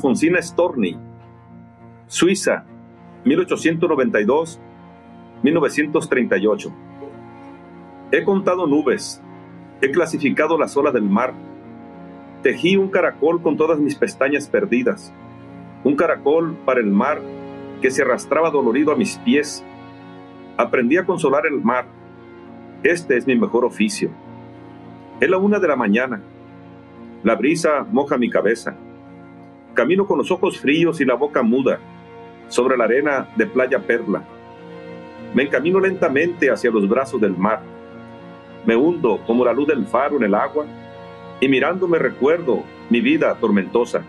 Alfonsina Storni, Suiza, 1892-1938. He contado nubes, he clasificado las olas del mar, tejí un caracol con todas mis pestañas perdidas, un caracol para el mar que se arrastraba dolorido a mis pies. Aprendí a consolar el mar. Este es mi mejor oficio. Es la una de la mañana. La brisa moja mi cabeza. Camino con los ojos fríos y la boca muda sobre la arena de Playa Perla. Me encamino lentamente hacia los brazos del mar. Me hundo como la luz del faro en el agua y mirándome recuerdo mi vida tormentosa.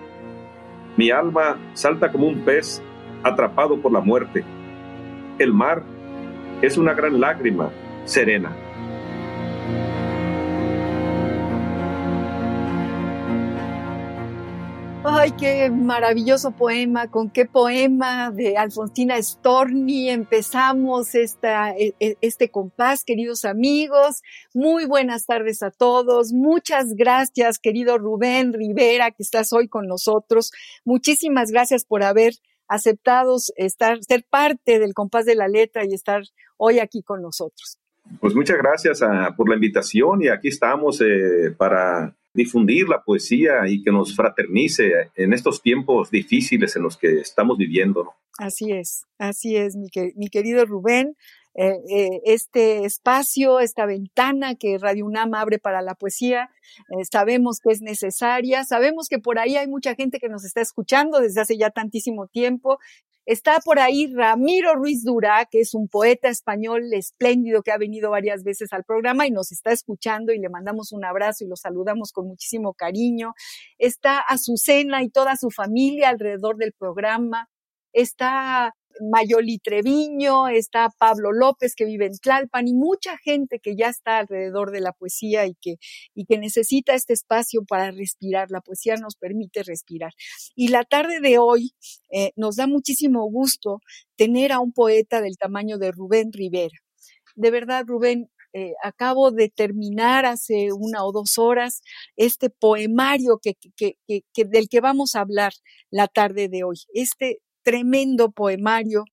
Mi alma salta como un pez atrapado por la muerte. El mar es una gran lágrima serena. Ay, qué maravilloso poema, con qué poema de Alfonsina Storni empezamos esta, e, e, este compás, queridos amigos. Muy buenas tardes a todos. Muchas gracias, querido Rubén Rivera, que estás hoy con nosotros. Muchísimas gracias por haber aceptado estar, ser parte del compás de la letra y estar hoy aquí con nosotros. Pues muchas gracias ah, por la invitación y aquí estamos eh, para difundir la poesía y que nos fraternice en estos tiempos difíciles en los que estamos viviendo. Así es, así es, mi, querido Rubén. Eh, eh, este espacio, esta ventana que Radio UNAM abre para la poesía, eh, sabemos que es necesaria, sabemos que por ahí hay mucha gente que nos está escuchando desde hace ya tantísimo tiempo Está por ahí Ramiro Ruiz Durá, que es un poeta español espléndido que ha venido varias veces al programa y nos está escuchando y le mandamos un abrazo y lo saludamos con muchísimo cariño. Está Azucena y toda su familia alrededor del programa. Está Mayoli Treviño, está Pablo López que vive en Tlalpan y mucha gente que ya está alrededor de la poesía y que, y que necesita este espacio para respirar. La poesía nos permite respirar. Y la tarde de hoy eh, nos da muchísimo gusto tener a un poeta del tamaño de Rubén Rivera. De verdad, Rubén, eh, acabo de terminar hace una o dos horas este poemario que, que, que, del que vamos a hablar la tarde de hoy. Este tremendo poemario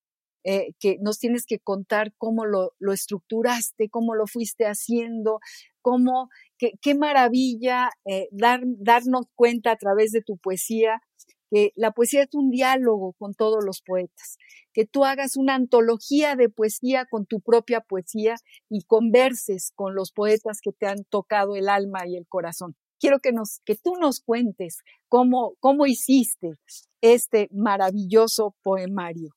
eh, que nos tienes que contar cómo lo, estructuraste, cómo lo fuiste haciendo, cómo, qué, maravilla eh, dar, darnos cuenta a través de tu poesía que la poesía es un diálogo con todos los poetas, que tú hagas una antología de poesía con tu propia poesía y converses con los poetas que te han tocado el alma y el corazón quiero que, nos, que tú nos cuentes cómo, cómo hiciste este maravilloso poemario.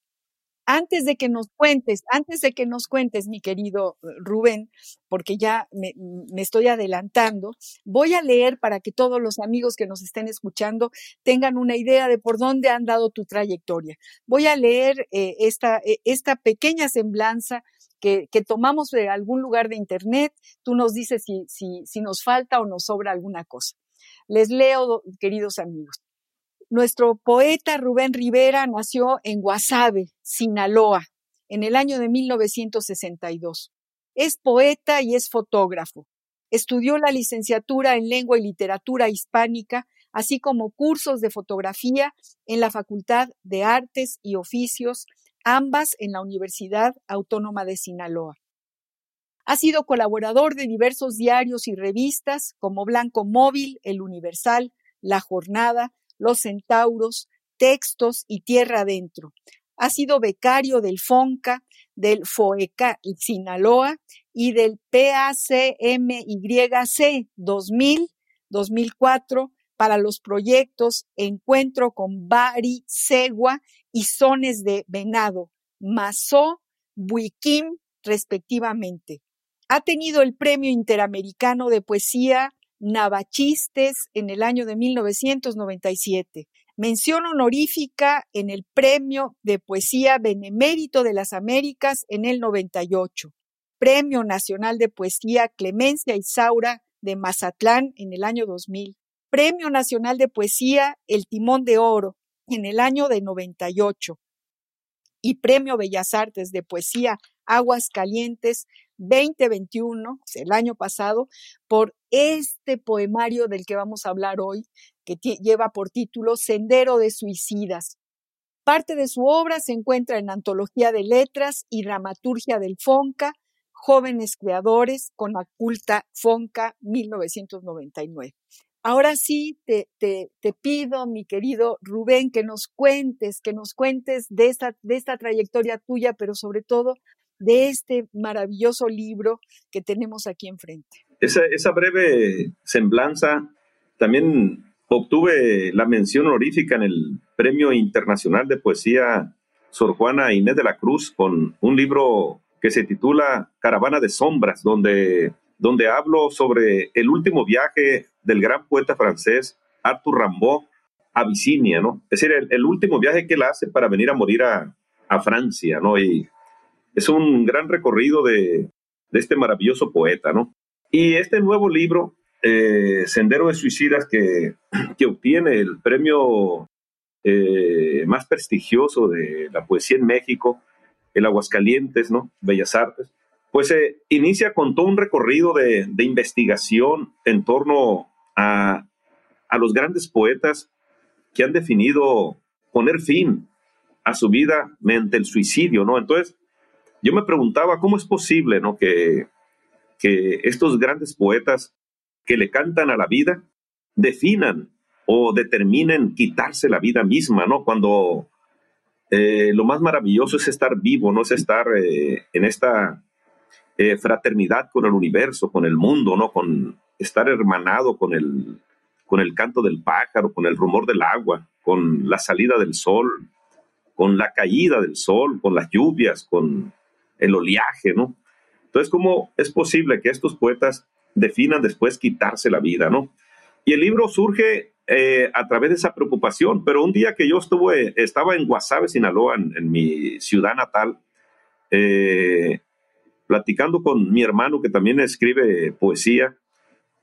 Antes de que nos cuentes, antes de que nos cuentes, mi querido eh, Rubén, porque ya me, estoy adelantando, voy a leer para que todos los amigos que nos estén escuchando tengan una idea de por dónde han dado tu trayectoria. Voy a leer eh, eh, esta pequeña semblanza que, tomamos de algún lugar de Internet, tú nos dices si, si, si nos falta o nos sobra alguna cosa. Les leo, queridos amigos. Nuestro poeta Rubén Rivera nació en Guasave, Sinaloa, en el año de 1962. Es poeta y es fotógrafo. Estudió la licenciatura en lengua y literatura hispánica, así como cursos de fotografía en la Facultad de Artes y Oficios ambas en la Universidad Autónoma de Sinaloa. Ha sido colaborador de diversos diarios y revistas como Blanco Móvil, El Universal, La Jornada, Los Centauros, Textos y Tierra Adentro. Ha sido becario del FONCA, del FOECA Sinaloa y del PACMYC 2000, 2004 para los proyectos Encuentro con Bari Segua y Sones de Venado, Mazó, Buiquim, respectivamente. Ha tenido el Premio Interamericano de Poesía Navachistes en el año de 1997. Mención honorífica en el Premio de Poesía Benemérito de las Américas en el 98. Premio Nacional de Poesía Clemencia Isaura de Mazatlán en el año 2000. Premio Nacional de Poesía El Timón de Oro en el año de 98 y Premio Bellas Artes de Poesía Aguas Calientes 2021, el año pasado, por este poemario del que vamos a hablar hoy, que lleva por título Sendero de Suicidas. Parte de su obra se encuentra en Antología de Letras y Dramaturgia del Fonca, Jóvenes Creadores con la culta Fonca 1999. Ahora sí, te, te, te, pido, mi querido Rubén, que nos cuentes, que nos cuentes de esta, de esta trayectoria tuya, pero sobre todo de este maravilloso libro que tenemos aquí enfrente. Esa, esa breve semblanza también obtuve la mención honorífica en el Premio Internacional de Poesía Sor Juana Inés de la Cruz con un libro que se titula Caravana de Sombras, donde donde hablo sobre el último viaje del gran poeta francés Arthur Rimbaud a Abisinia, ¿no? Es decir, el, último viaje que él hace para venir a morir a, Francia, ¿no? Y es un gran recorrido de, este maravilloso poeta, ¿no? Y este nuevo libro, eh, Sendero de Suicidas, que, que obtiene el premio eh, más prestigioso de la poesía en México, el Aguascalientes, ¿no? Bellas Artes, pues se inicia con todo un recorrido de, investigación en torno a, los grandes poetas que han definido poner fin a su vida mediante el suicidio, ¿no? Entonces, yo me preguntaba cómo es posible, ¿no? Que, que estos grandes poetas que le cantan a la vida definan o determinen quitarse la vida misma, ¿no? Cuando eh, lo más maravilloso es estar vivo, no es estar eh, en esta eh, fraternidad con el universo, con el mundo, ¿no? Con estar hermanado con el, con el canto del pájaro, con el rumor del agua, con la salida del sol, con la caída del sol, con las lluvias, con el oleaje, ¿no? Entonces, ¿cómo es posible que estos poetas definan después quitarse la vida, ¿no? Y el libro surge eh, a través de esa preocupación, pero un día que yo estuve, estaba en Guasave, Sinaloa, en, mi ciudad natal, eh, platicando con mi hermano que también escribe poesía,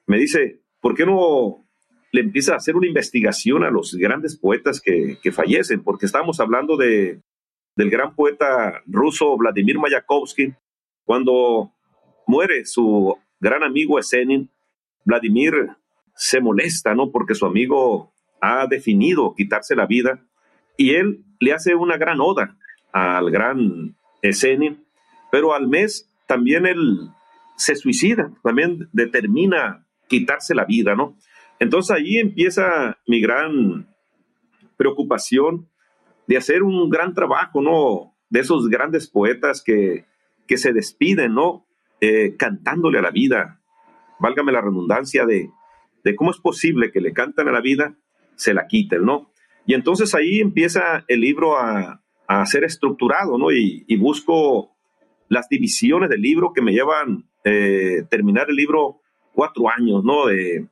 me dice, ¿por qué no le empieza a hacer una investigación a los grandes poetas que, fallecen? Porque estamos hablando de, del gran poeta ruso Vladimir Mayakovsky. Cuando muere su gran amigo Esenin, Vladimir se molesta, ¿no? Porque su amigo ha definido quitarse la vida y él le hace una gran oda al gran Esenin, pero al mes también él se suicida, también determina quitarse la vida, ¿no? Entonces ahí empieza mi gran preocupación de hacer un gran trabajo, ¿no? De esos grandes poetas que, que se despiden, ¿no? Eh, cantándole a la vida, válgame la redundancia de, de cómo es posible que le cantan a la vida, se la quiten, ¿no? Y entonces ahí empieza el libro a, a ser estructurado, ¿no? Y, busco las divisiones del libro que me llevan eh, terminar el libro cuatro años, ¿no? De,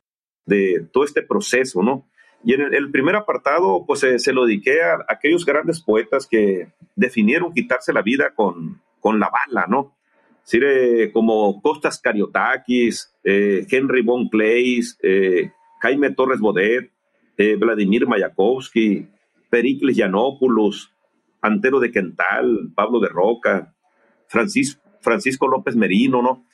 de todo este proceso, ¿no? Y en el, primer apartado, pues se lo dediqué a, aquellos grandes poetas que definieron quitarse la vida con, con la bala, ¿no? como Costas Cariotakis, eh, Henry Von Clays, eh, Jaime Torres Bodet, Vladimir Mayakovsky, Pericles Yanopoulos, Antero de Quental, Pablo de Roca, Francisco, Francisco López Merino, ¿no?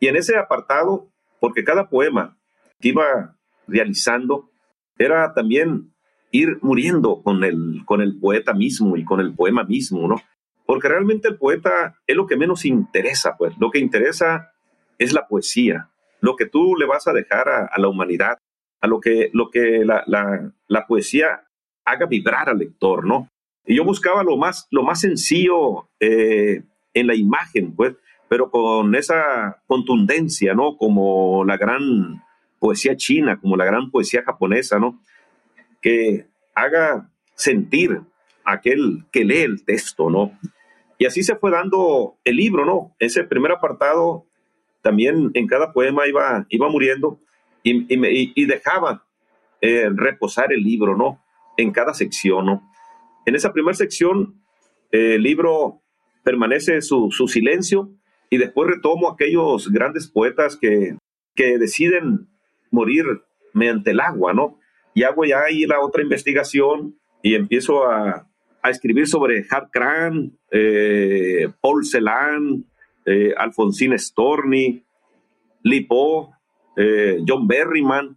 Y en ese apartado, porque cada poema que iba realizando era también ir muriendo con el, con el poeta mismo y con el poema mismo, ¿no? Porque realmente el poeta es lo que menos interesa, pues. Lo que interesa es la poesía, lo que tú le vas a dejar a, la humanidad, a lo que, lo que la, la, poesía haga vibrar al lector, ¿no? Y yo buscaba lo más, lo más sencillo, eh, en la imagen, pues, pero con esa contundencia, ¿no? Como la gran poesía china, como la gran poesía japonesa, ¿no? Que haga sentir aquel que lee el texto, ¿no? Y así se fue dando el libro, ¿no? Ese primer apartado también en cada poema iba, iba muriendo y, y, dejaba eh, reposar el libro, ¿no? En cada sección, ¿no? En esa primera sección, el libro permanece su, su, silencio y después retomo aquellos grandes poetas que, que deciden morir mediante el agua, ¿no? Y hago ya ahí la otra investigación y empiezo a, a escribir sobre Hart Cran, eh, Paul Celan, eh, Alfonsín Storni, Lipo, eh, John Berryman,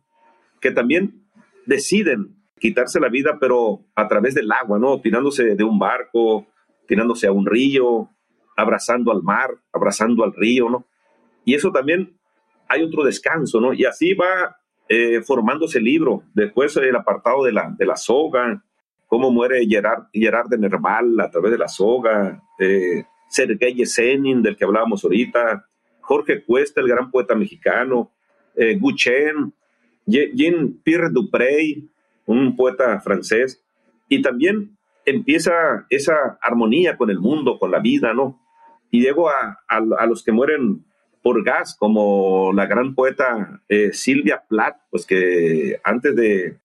que también deciden quitarse la vida, pero a través del agua, ¿no? Tirándose de un barco, tirándose a un río, abrazando al mar, abrazando al río, ¿no? Y eso también hay otro descanso, ¿no? Y así va eh, formándose el libro. Después el apartado de la, de la soga, cómo muere Gerard, Gerard de Nerval a través de la soga, eh, Sergei Yesenin, del que hablábamos ahorita, Jorge Cuesta, el gran poeta mexicano, eh, Jean-Pierre Duprey, un poeta francés, y también empieza esa armonía con el mundo, con la vida, ¿no? Y llego a, a, los que mueren por gas, como la gran poeta eh, Silvia Plath, pues que antes de,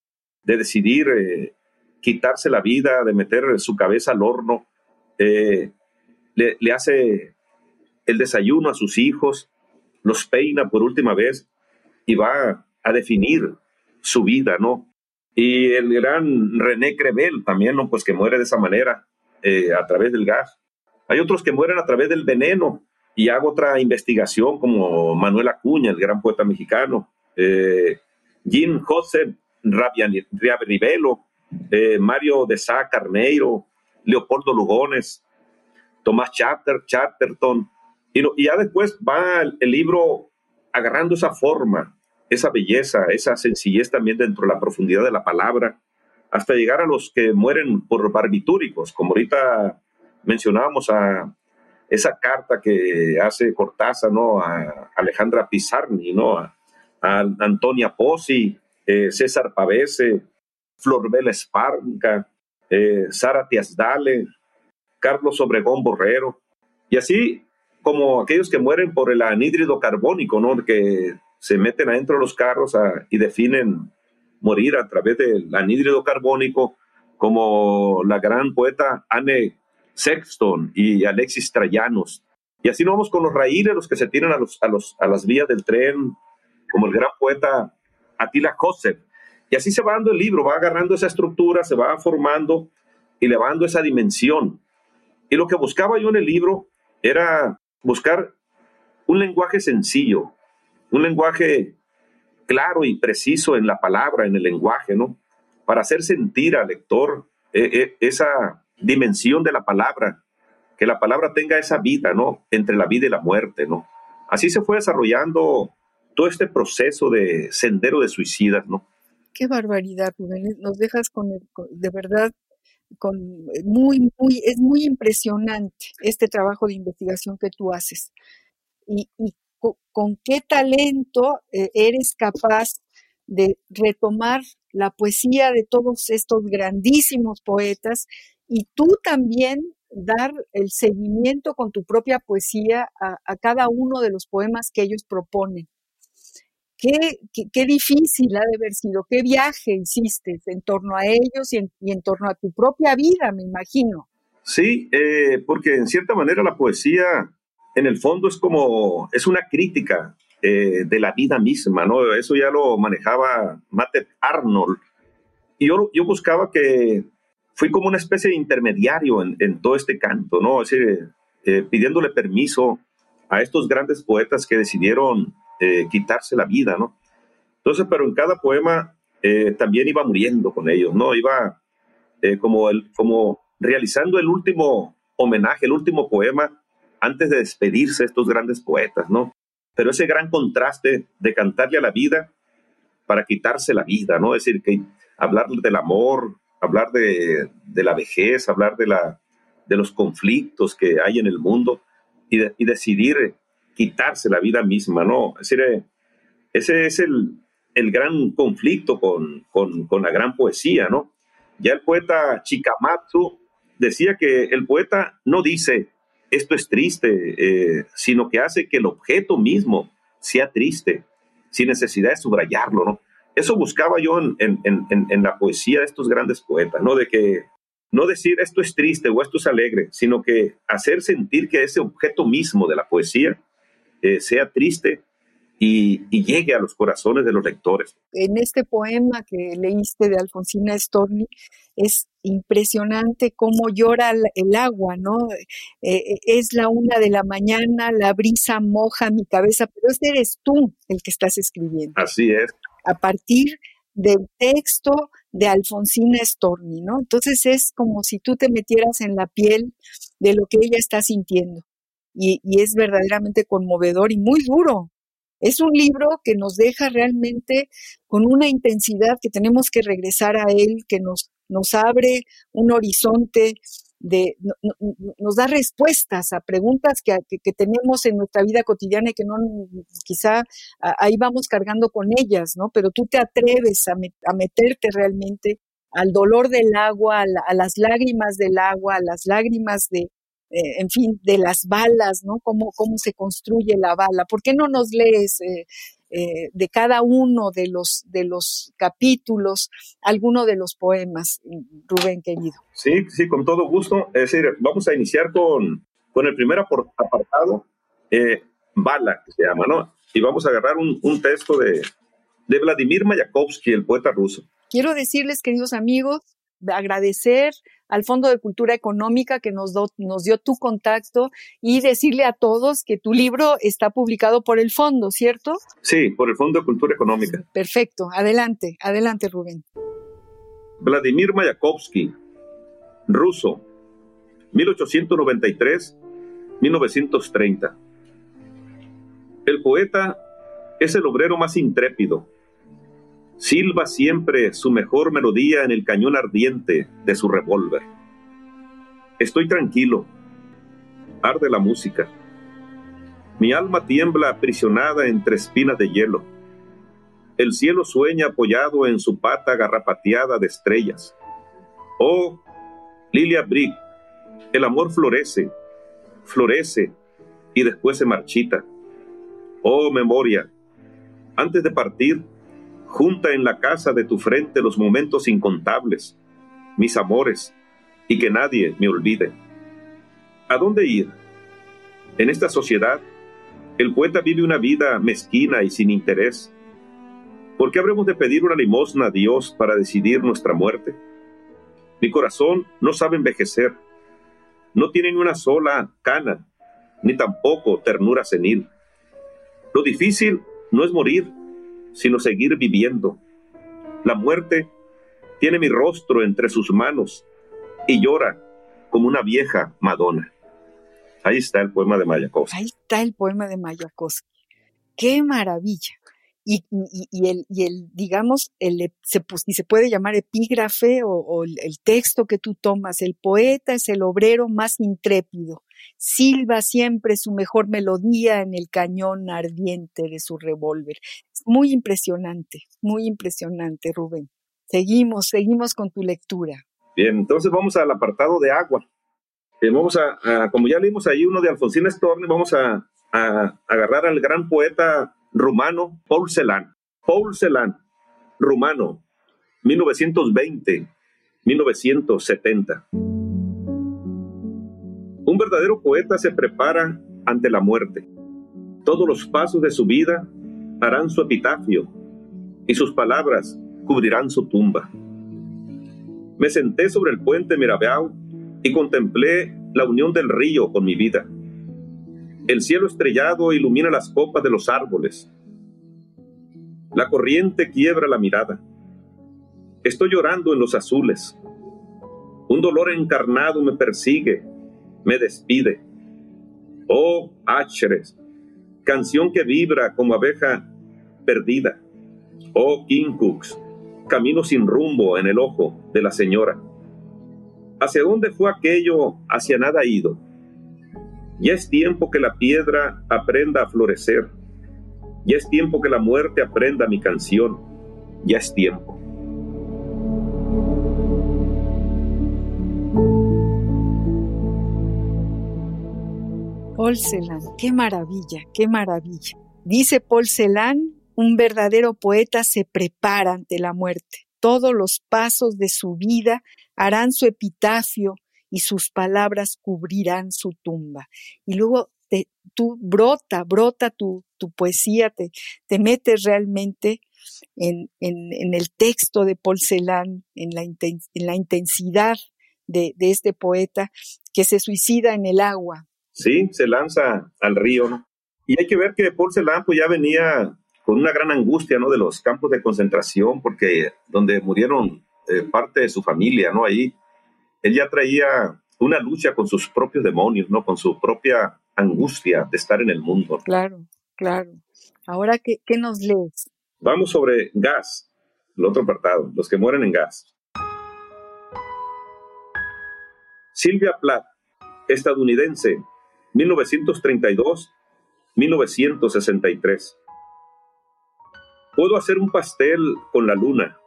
de decidir eh, quitarse la vida, de meter su cabeza al horno, eh, le, le, hace el desayuno a sus hijos, los peina por última vez y va a definir su vida, ¿no? Y el gran René Crevel también, ¿no? Pues que muere de esa manera, a través del gas. Hay otros que mueren a través del veneno. Y hago otra investigación como Manuel Acuña, el gran poeta mexicano, eh, Jean José Rivelo, eh, Mario de Sá Carneiro, Leopoldo Lugones, Tomás Charter, Charterton, y, ya después va el, libro agarrando esa forma, esa belleza, esa sencillez también dentro de la profundidad de la palabra, hasta llegar a los que mueren por barbitúricos, como ahorita mencionábamos a esa carta que hace Cortázar, ¿no? A Alejandra Pizarni, ¿no? A, Antonia Pozzi, eh, César Pavese, Florbela Esparca, eh, Sara Tiasdale, Carlos Obregón Borrero, y así como aquellos que mueren por el anhídrido carbónico, ¿no? Que se meten adentro de los carros y definen morir a través del anhídrido carbónico, como la gran poeta Anne Sexton y Alexis Trayanos. Y así nos vamos con los raíles, los que se tiran a, los, a, los, a las vías del tren, como el gran poeta Attila Joseph. Y así se va dando el libro, va agarrando esa estructura, se va formando y le va dando esa dimensión. Y lo que buscaba yo en el libro era buscar un lenguaje sencillo, un lenguaje claro y preciso en la palabra, en el lenguaje, ¿no? Para hacer sentir al lector eh, eh, esa dimensión de la palabra, que la palabra tenga esa vida, ¿no? Entre la vida y la muerte, ¿no? Así se fue desarrollando todo este proceso de sendero de suicidas, ¿no? Qué barbaridad, Rubén. Nos dejas con, de verdad con muy, muy, es muy impresionante este trabajo de investigación que tú haces. Y, con, qué talento eh, eres capaz de retomar la poesía de todos estos grandísimos poetas y tú también dar el seguimiento con tu propia poesía a cada uno de los poemas que ellos proponen. Qué, difícil ha de haber sido, qué viaje hiciste en torno a ellos y en, torno a tu propia vida, me imagino. Sí, eh, porque en cierta manera la poesía en el fondo es como, es una crítica eh, de la vida misma, ¿no? Eso ya lo manejaba Mate Arnold. Y yo, yo buscaba que, fui como una especie de intermediario en, todo este canto, ¿no? Es decir, eh, pidiéndole permiso a estos grandes poetas que decidieron eh, quitarse la vida, ¿no? Entonces, pero en cada poema eh, también iba muriendo con ellos, ¿no? Iba eh, como, como realizando el último homenaje, el último poema antes de despedirse estos grandes poetas, ¿no? Pero ese gran contraste de cantarle a la vida para quitarse la vida, ¿no? Es decir, que hablar del amor, hablar de, de la vejez, hablar de, la, de los conflictos que hay en el mundo y, decidir quitarse la vida misma, ¿no? Es decir, ese es el, el gran conflicto con, con, con, la gran poesía, ¿no? Ya el poeta Chikamatsu decía que el poeta no dice esto es triste, eh, sino que hace que el objeto mismo sea triste, sin necesidad de subrayarlo, ¿no? Eso buscaba yo en, en, la poesía de estos grandes poetas, ¿no? De que no decir esto es triste o esto es alegre, sino que hacer sentir que ese objeto mismo de la poesía eh, sea triste y, llegue a los corazones de los lectores. En este poema que leíste de Alfonsina Storni, es impresionante cómo llora el agua, ¿no? Eh, eh, es la una de la mañana, la brisa moja mi cabeza, pero ese eres tú el que estás escribiendo. Así es. A partir del texto de Alfonsina Storni, ¿no? Entonces es como si tú te metieras en la piel de lo que ella está sintiendo. Y, y es verdaderamente conmovedor y muy duro, es un libro que nos deja realmente con una intensidad que tenemos que regresar a él, que nos, nos abre un horizonte de, nos da respuestas a preguntas que, que, tenemos en nuestra vida cotidiana y que no, quizá ahí vamos cargando con ellas, ¿no? Pero tú te atreves a, a meterte realmente al dolor del agua, a, las lágrimas del agua, a las lágrimas de, eh, en fin, de las balas, ¿no? Cómo, cómo se construye la bala. ¿Por qué no nos lees eh, eh, de cada uno de los, de los capítulos alguno de los poemas, Rubén querido? Sí, sí, con todo gusto. Es decir, vamos a iniciar con, con el primer apartado, Bala, que se llama, ¿no? Y vamos a agarrar un, un texto de, de Vladimir Mayakovsky, el poeta ruso. Quiero decirles, queridos amigos, agradecer al Fondo de Cultura Económica que nos, nos dio tu contacto y decirle a todos que tu libro está publicado por el fondo, ¿cierto? Sí, por el Fondo de Cultura Económica. Perfecto, adelante, adelante Rubén. Vladimir Mayakovsky, ruso, 1893-1930. El poeta es el obrero más intrépido, silba siempre su mejor melodía en el cañón ardiente de su revólver. Estoy tranquilo. Arde la música. Mi alma tiembla aprisionada entre espinas de hielo. El cielo sueña apoyado en su pata garrapateada de estrellas. Oh, Lilia Brick, el amor florece, florece y después se marchita. Oh, memoria, antes de partir, Junta en la casa de tu frente los momentos incontables, mis amores, y que nadie me olvide. ¿A dónde ir? En esta sociedad, el poeta vive una vida mezquina y sin interés. ¿Por qué habremos de pedir una limosna a Dios para decidir nuestra muerte? Mi corazón no sabe envejecer, no tiene ni una sola cana, ni tampoco ternura senil. Lo difícil no es morir, sino seguir viviendo. La muerte tiene mi rostro entre sus manos y llora como una vieja Madonna. Ahí está el poema de Mayakovsky. Ahí está el poema de Mayakovsky. ¡Qué maravilla! Y, el, y el, digamos, el, se, se puede llamar epígrafe o, el, texto que tú tomas. El poeta es el obrero más intrépido. Silba siempre su mejor melodía en el cañón ardiente de su revólver. Muy impresionante, muy impresionante, Rubén. Seguimos, seguimos con tu lectura. Bien, entonces vamos al apartado de agua. Eh, vamos a, como ya leímos ahí uno de Alfonsín Storni, vamos a, a agarrar al gran poeta rumano Paul Celan. Paul Celan, rumano, 1920-1970. Un verdadero poeta se prepara ante la muerte. Todos los pasos de su vida harán su epitafio y sus palabras cubrirán su tumba. Me senté sobre el puente Mirabeau y contemplé la unión del río con mi vida. El cielo estrellado ilumina las copas de los árboles. La corriente quiebra la mirada. Estoy llorando en los azules. Un dolor encarnado me persigue, me despide. Oh, Acheres, canción que vibra como abeja perdida. Oh, Kinkux, camino sin rumbo en el ojo de la señora. ¿Hacia dónde fue aquello? Hacia nada ido ya es tiempo que la piedra aprenda a florecer. Ya es tiempo que la muerte aprenda mi canción. Ya es tiempo. Paul Celan, qué maravilla, qué maravilla. Dice Paul Celan, un verdadero poeta se prepara ante la muerte. Todos los pasos de su vida harán su epitafio y sus palabras cubrirán su tumba. Y luego te, tú brota, brota tu, tu poesía, te, te metes realmente en, el texto de Paul Celan, en la, en la intensidad de, este poeta que se suicida en el agua. Sí, se lanza al río, ¿no? Y hay que ver que Paul Celan pues, ya venía con una gran angustia, ¿no? De los campos de concentración, porque donde murieron eh, parte de su familia, ¿no? Ahí él ya traía una lucha con sus propios demonios, ¿no? Con su propia angustia de estar en el mundo. Claro, claro. Ahora, ¿qué, qué nos lees? Vamos sobre gas, el otro apartado, los que mueren en gas. Silvia Plath, estadounidense, 1932-1963. Puedo hacer un pastel con la luna,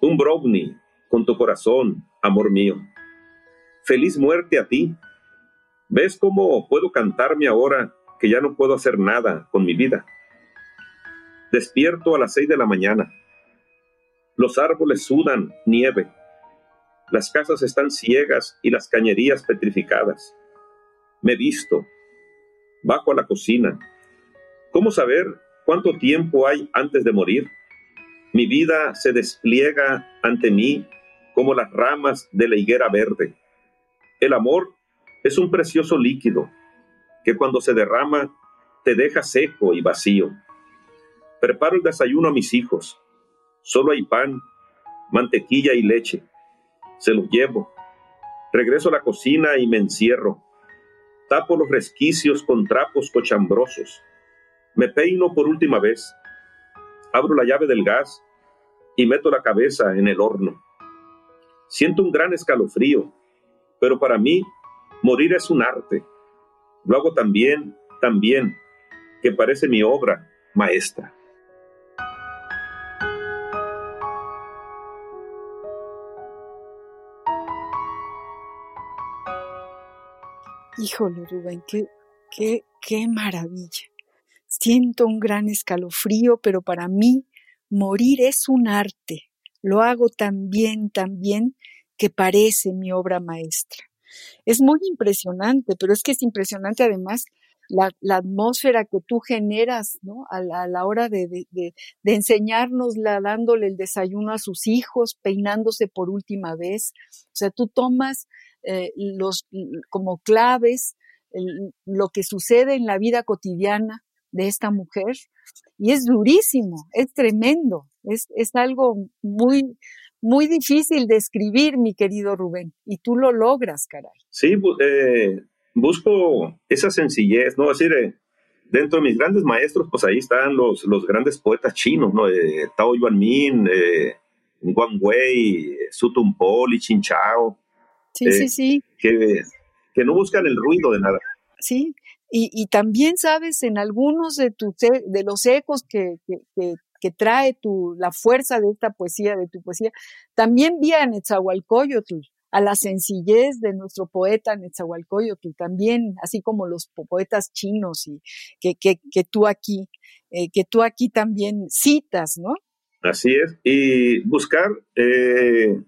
un brownie con tu corazón, amor mío. Feliz muerte a ti. ¿Ves cómo puedo cantarme ahora que ya no puedo hacer nada con mi vida? Despierto a las seis de la mañana. Los árboles sudan nieve. Las casas están ciegas y las cañerías petrificadas. Me visto. Bajo a la cocina. ¿Cómo saber ¿Cuánto tiempo hay antes de morir? Mi vida se despliega ante mí como las ramas de la higuera verde. El amor es un precioso líquido que cuando se derrama te deja seco y vacío. Preparo el desayuno a mis hijos. Solo hay pan, mantequilla y leche. Se los llevo. Regreso a la cocina y me encierro. Tapo los resquicios con trapos cochambrosos. Me peino por última vez, abro la llave del gas y meto la cabeza en el horno. Siento un gran escalofrío, pero para mí morir es un arte. Lo hago también, también, que parece mi obra maestra. Híjole, Rubén, qué, qué, qué maravilla. Siento un gran escalofrío, pero para mí morir es un arte. Lo hago tan bien, tan bien, que parece mi obra maestra. Es muy impresionante, pero es que es impresionante además la, atmósfera que tú generas ¿no? a, la, hora de, de, de, enseñárnosla, dándole el desayuno a sus hijos, peinándose por última vez. O sea, tú tomas eh, los como claves lo que sucede en la vida cotidiana de esta mujer y es durísimo, es tremendo, es, es algo muy, muy difícil de escribir, mi querido Rubén, y tú lo logras, caray. Sí, eh, busco esa sencillez, ¿no? Decir, dentro de mis grandes maestros, pues ahí están los, los grandes poetas chinos, ¿no? Eh, Tao Yuanmin, Wang Wei, Su y Chin Chao. Sí, sí, sí. Que, que no buscan el ruido de nada. Sí, y, y también sabes en algunos de, tus, de los ecos que, que, que, trae tu, la fuerza de esta poesía, de tu poesía, también vi a Netzahualcoyotl, a la sencillez de nuestro poeta Netzahualcoyotl, también, así como los poetas chinos y que, que, que tú aquí, eh, que tú aquí también citas, ¿no? Así es, y buscar eh,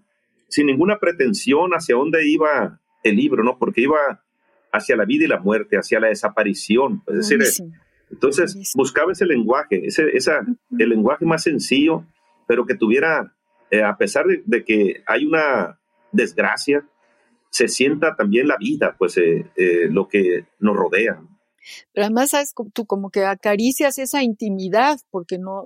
sin ninguna pretensión hacia dónde iba el libro, ¿no? Porque iba hacia la vida y la muerte, hacia la desaparición. Es decir, entonces buscaba ese lenguaje, ese, esa, el lenguaje más sencillo, pero que tuviera, eh, a pesar de, que hay una desgracia, se sienta también la vida, pues eh, eh, lo que nos rodea. Pero además, ¿sabes? tú como que acaricias esa intimidad, porque no,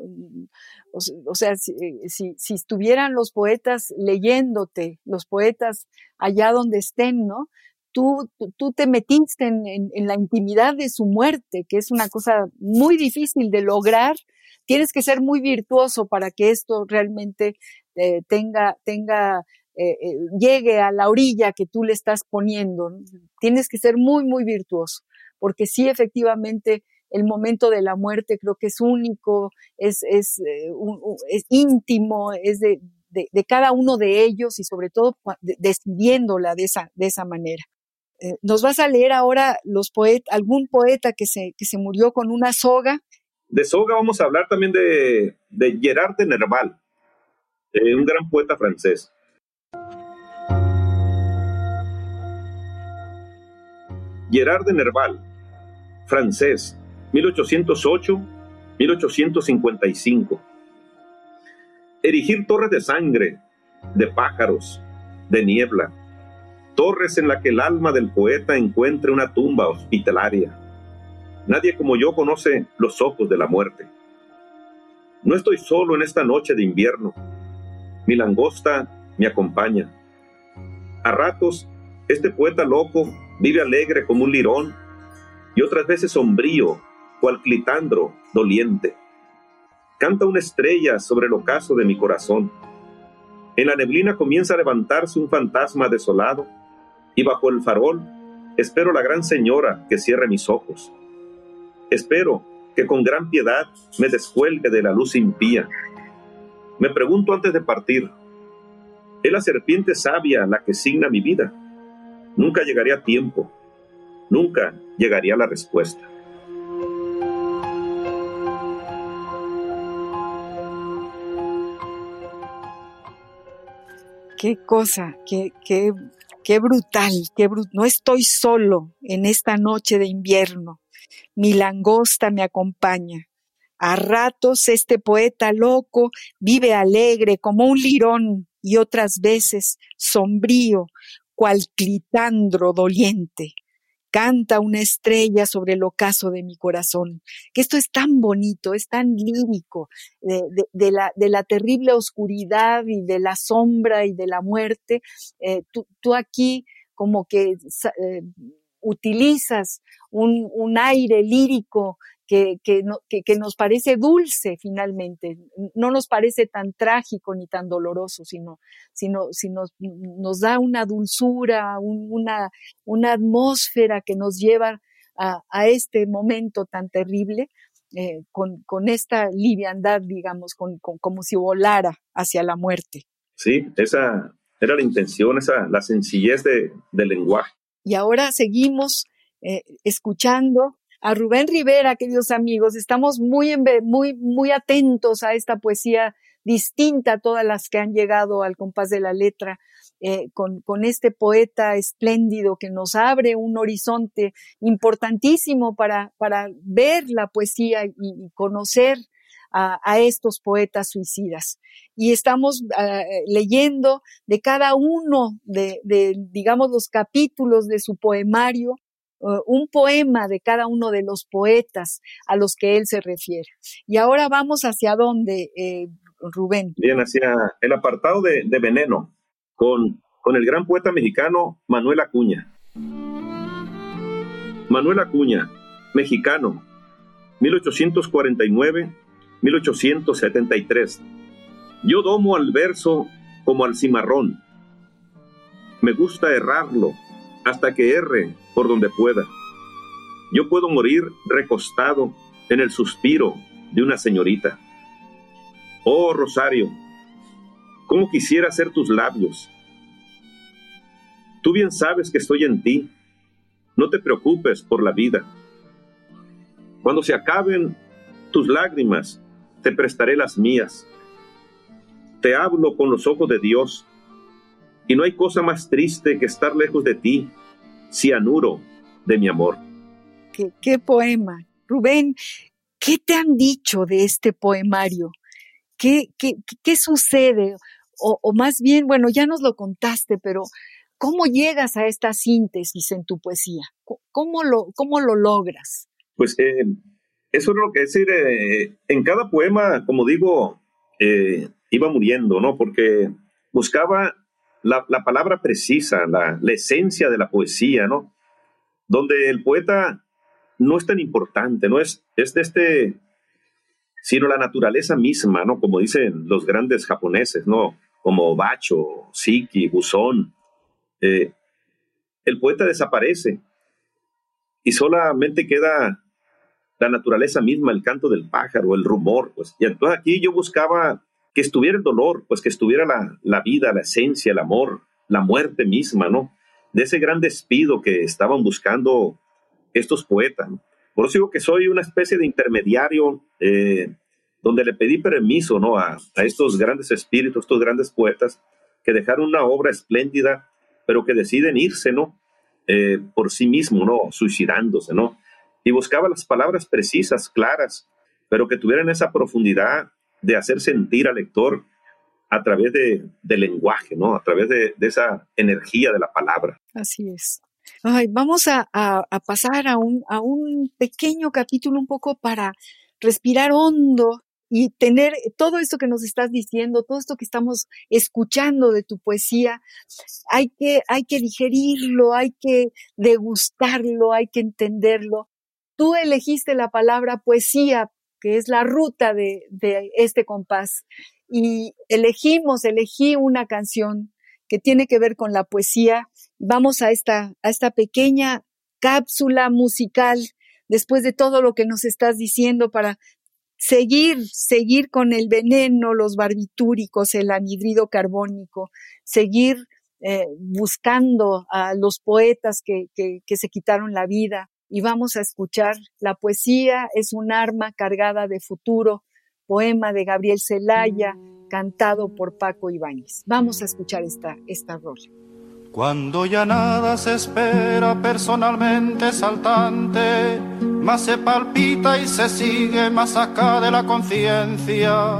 o, sea, si, si, si, estuvieran los poetas leyéndote, los poetas allá donde estén, ¿no? tú, tú te metiste en, en, la intimidad de su muerte, que es una cosa muy difícil de lograr. Tienes que ser muy virtuoso para que esto realmente eh, tenga, tenga, eh, eh, llegue a la orilla que tú le estás poniendo. Tienes que ser muy, muy virtuoso, porque sí, efectivamente, el momento de la muerte creo que es único, es, es, es íntimo, es de, de, cada uno de ellos y sobre todo decidiéndola de esa, de esa manera. Eh, ¿Nos vas a leer ahora los algún poeta que se, que se murió con una soga? De soga vamos a hablar también de, de Gerard de Nerval, eh, un gran poeta francés. Gerard de Nerval, francés, 1808-1855. Erigir torres de sangre, de pájaros, de niebla, torres en la que el alma del poeta encuentre una tumba hospitalaria. Nadie como yo conoce los ojos de la muerte. No estoy solo en esta noche de invierno. Mi langosta me acompaña. A ratos, este poeta loco vive alegre como un lirón y otras veces sombrío, cual clitandro doliente. Canta una estrella sobre el ocaso de mi corazón. En la neblina comienza a levantarse un fantasma desolado y bajo el farol espero la gran señora que cierre mis ojos. Espero que con gran piedad me descuelgue de la luz impía. Me pregunto antes de partir, ¿es la serpiente sabia la que signa mi vida? Nunca llegaría a tiempo, nunca llegaría la respuesta. Qué cosa, qué, qué, qué brutal, qué no estoy solo en esta noche de invierno. Mi langosta me acompaña. A ratos este poeta loco vive alegre como un lirón y otras veces sombrío, cual clitandro doliente. Canta una estrella sobre el ocaso de mi corazón. Que esto es tan bonito, es tan lírico, de, la, de la, terrible oscuridad y de la sombra y de la muerte. Eh, tú, aquí como que eh, utilizas un, un aire lírico que, que, que, nos parece dulce finalmente, no nos parece tan trágico ni tan doloroso, sino, sino, sino nos da una dulzura, una, una atmósfera que nos lleva a, a este momento tan terrible. Eh, con, con, esta liviandad, digamos, con, como si volara hacia la muerte. Sí, esa era la intención, esa, la sencillez de, del lenguaje. Y ahora seguimos eh, escuchando a Rubén Rivera, queridos amigos. Estamos muy, muy, muy atentos a esta poesía distinta a todas las que han llegado al compás de la letra, eh, con, con, este poeta espléndido que nos abre un horizonte importantísimo para, para ver la poesía y, conocer a, a, estos poetas suicidas. Y estamos uh, leyendo de cada uno de, de, digamos, los capítulos de su poemario Uh, un poema de cada uno de los poetas a los que él se refiere. Y ahora vamos hacia dónde, eh, Rubén. Bien, hacia el apartado de, Veneno, con, con el gran poeta mexicano Manuel Acuña. Manuel Acuña, mexicano, 1849-1873. Yo domo al verso como al cimarrón. Me gusta errarlo hasta que erre por donde pueda. Yo puedo morir recostado en el suspiro de una señorita. Oh, Rosario, cómo quisiera ser tus labios. Tú bien sabes que estoy en ti. No te preocupes por la vida. Cuando se acaben tus lágrimas, te prestaré las mías. Te hablo con los ojos de Dios y no hay cosa más triste que estar lejos de ti, cianuro de mi amor. ¿Qué, poema? Rubén, ¿qué te han dicho de este poemario? ¿Qué, qué, sucede? O, más bien, bueno, ya nos lo contaste, pero ¿cómo llegas a esta síntesis en tu poesía? ¿Cómo lo, cómo lo logras? Pues eh, eso es lo que decir, eh, en cada poema, como digo, eh, iba muriendo, ¿no? Porque buscaba la, palabra precisa, la, esencia de la poesía, ¿no? Donde el poeta no es tan importante, no es, es de este, sino la naturaleza misma, ¿no? Como dicen los grandes japoneses, ¿no? Como Bacho, Siki, Buzón. Eh, el poeta desaparece y solamente queda la naturaleza misma, el canto del pájaro, el rumor, pues. Y entonces aquí yo buscaba que estuviera el dolor, pues que estuviera la, vida, la esencia, el amor, la muerte misma, ¿no? de ese gran despido que estaban buscando estos poetas. Por eso digo que soy una especie de intermediario eh, donde le pedí permiso ¿no? a, estos grandes espíritus, estos grandes poetas, que dejaron una obra espléndida, pero que deciden irse, ¿no? Eh, por sí mismo, ¿no? Suicidándose, ¿no? Y buscaba las palabras precisas, claras, pero que tuvieran esa profundidad de hacer sentir al lector a través de, del lenguaje, ¿no? A través de, esa energía de la palabra. Así es. Ay, vamos a, a, pasar a un, a un pequeño capítulo un poco para respirar hondo y tener todo esto que nos estás diciendo, todo esto que estamos escuchando de tu poesía, hay que, hay que digerirlo, hay que degustarlo, hay que entenderlo. Tú elegiste la palabra poesía, que es la ruta de, este compás, y elegimos, elegí una canción que tiene que ver con la poesía. Vamos a esta, a esta pequeña cápsula musical después de todo lo que nos estás diciendo para seguir, seguir con el veneno, los barbitúricos, el anhidrido carbónico, seguir eh, buscando a los poetas que, que se quitaron la vida y vamos a escuchar La poesía es un arma cargada de futuro, poema de Gabriel Celaya, cantado por Paco Ibáñez. Vamos a escuchar esta, esta rola. Cuando ya nada se espera personalmente saltante, más se palpita y se sigue más acá de la conciencia,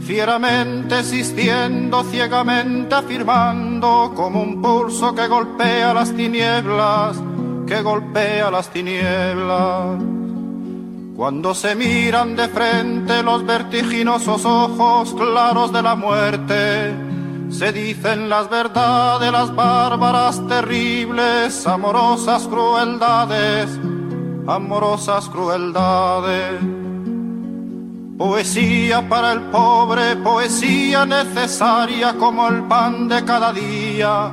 fieramente existiendo, ciegamente afirmando, como un pulso que golpea las tinieblas, que golpea las tinieblas. Cuando se miran de frente los vertiginosos ojos claros de la muerte, se dicen las verdades, las bárbaras, terribles, amorosas crueldades, amorosas crueldades. Poesía para el pobre, poesía necesaria como el pan de cada día,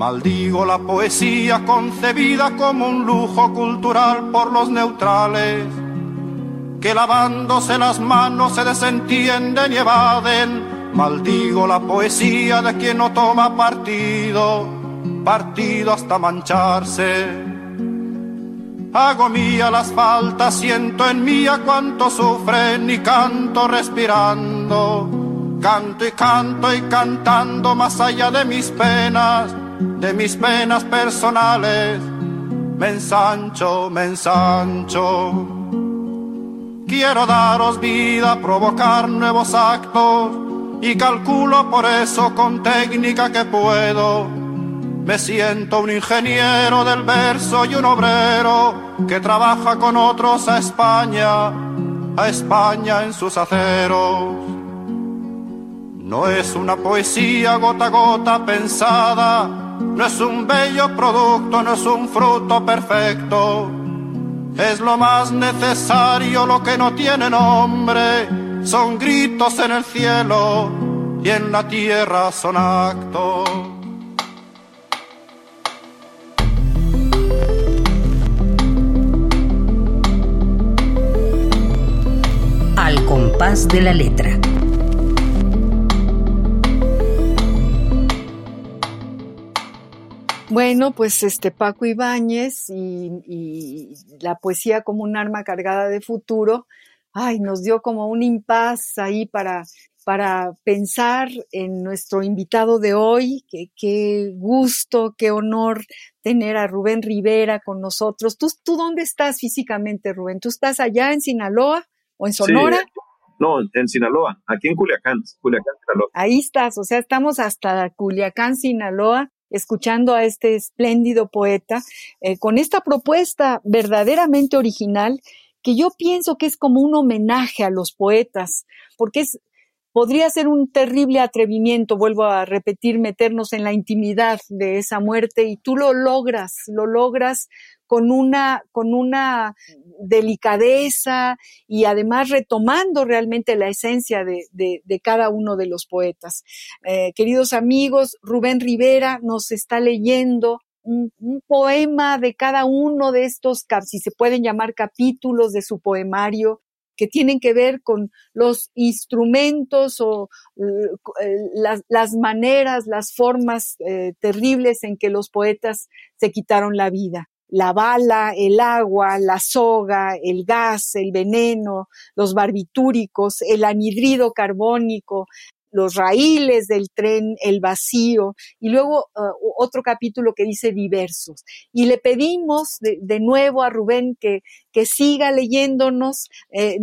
Maldigo la poesía concebida como un lujo cultural por los neutrales que lavándose las manos se desentienden y evaden. Maldigo la poesía de quien no toma partido, partido hasta mancharse. Hago mía las faltas, siento en mía cuánto sufren y canto respirando. Canto y canto y cantando más allá de mis penas, de mis penas personales. Me ensancho, me ensancho. Quiero daros vida, provocar nuevos actos y calculo por eso con técnica que puedo. Me siento un ingeniero del verso y un obrero que trabaja con otros a España, a España en sus aceros. No es una poesía gota a gota pensada, no es un bello producto, no es un fruto perfecto es lo más necesario, lo que no tiene nombre, son gritos en el cielo y en la tierra son actos. Al compás de la letra. Bueno, pues este Paco Ibáñez y, la poesía como un arma cargada de futuro, ay, nos dio como un impas ahí para, para pensar en nuestro invitado de hoy. Qué, gusto, qué honor tener a Rubén Rivera con nosotros. ¿Tú, ¿Tú dónde estás físicamente, Rubén? ¿Tú estás allá en Sinaloa o en Sonora? No, en Sinaloa, aquí en Culiacán, Culiacán, Sinaloa. Ahí estás, o sea, estamos hasta Culiacán, Sinaloa, escuchando a este espléndido poeta eh, con esta propuesta verdaderamente original que yo pienso que es como un homenaje a los poetas, porque es podría ser un terrible atrevimiento, vuelvo a repetir, meternos en la intimidad de esa muerte y tú lo logras, lo logras con una, con una delicadeza y además retomando realmente la esencia de, de, cada uno de los poetas. Eh, queridos amigos, Rubén Rivera nos está leyendo un, un, poema de cada uno de estos, si se pueden llamar capítulos de su poemario, que tienen que ver con los instrumentos o eh, las, maneras, las formas eh, terribles en que los poetas se quitaron la vida. La bala, el agua, la soga, el gas, el veneno, los barbitúricos, el anhidrido carbónico, los raíles del tren, el vacío, y luego uh, otro capítulo que dice diversos. Y le pedimos de, nuevo a Rubén que, que siga leyéndonos, eh,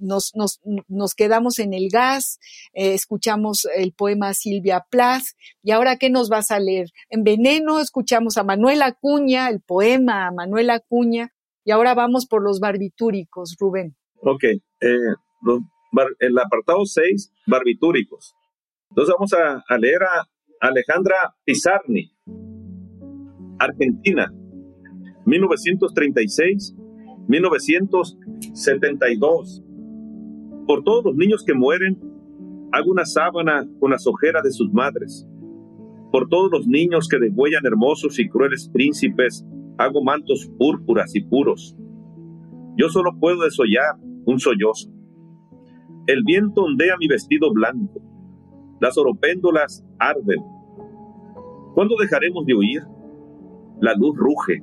nos, nos, nos, quedamos en el gas, eh, escuchamos el poema Silvia Plath, y ahora ¿qué nos vas a leer? En Veneno escuchamos a Manuel Acuña, el poema a Manuel Acuña, y ahora vamos por los barbitúricos, Rubén. Ok, eh, el apartado 6, barbitúricos. Entonces vamos a, leer a Alejandra Pizarni, Argentina, 1936-1972. Por todos los niños que mueren, hago una sábana con las ojeras de sus madres. Por todos los niños que degüellan hermosos y crueles príncipes, hago mantos púrpuras y puros. Yo solo puedo desollar un sollozo. El viento ondea mi vestido blanco. Las oropéndolas arden. ¿Cuándo dejaremos de oír? La luz ruge.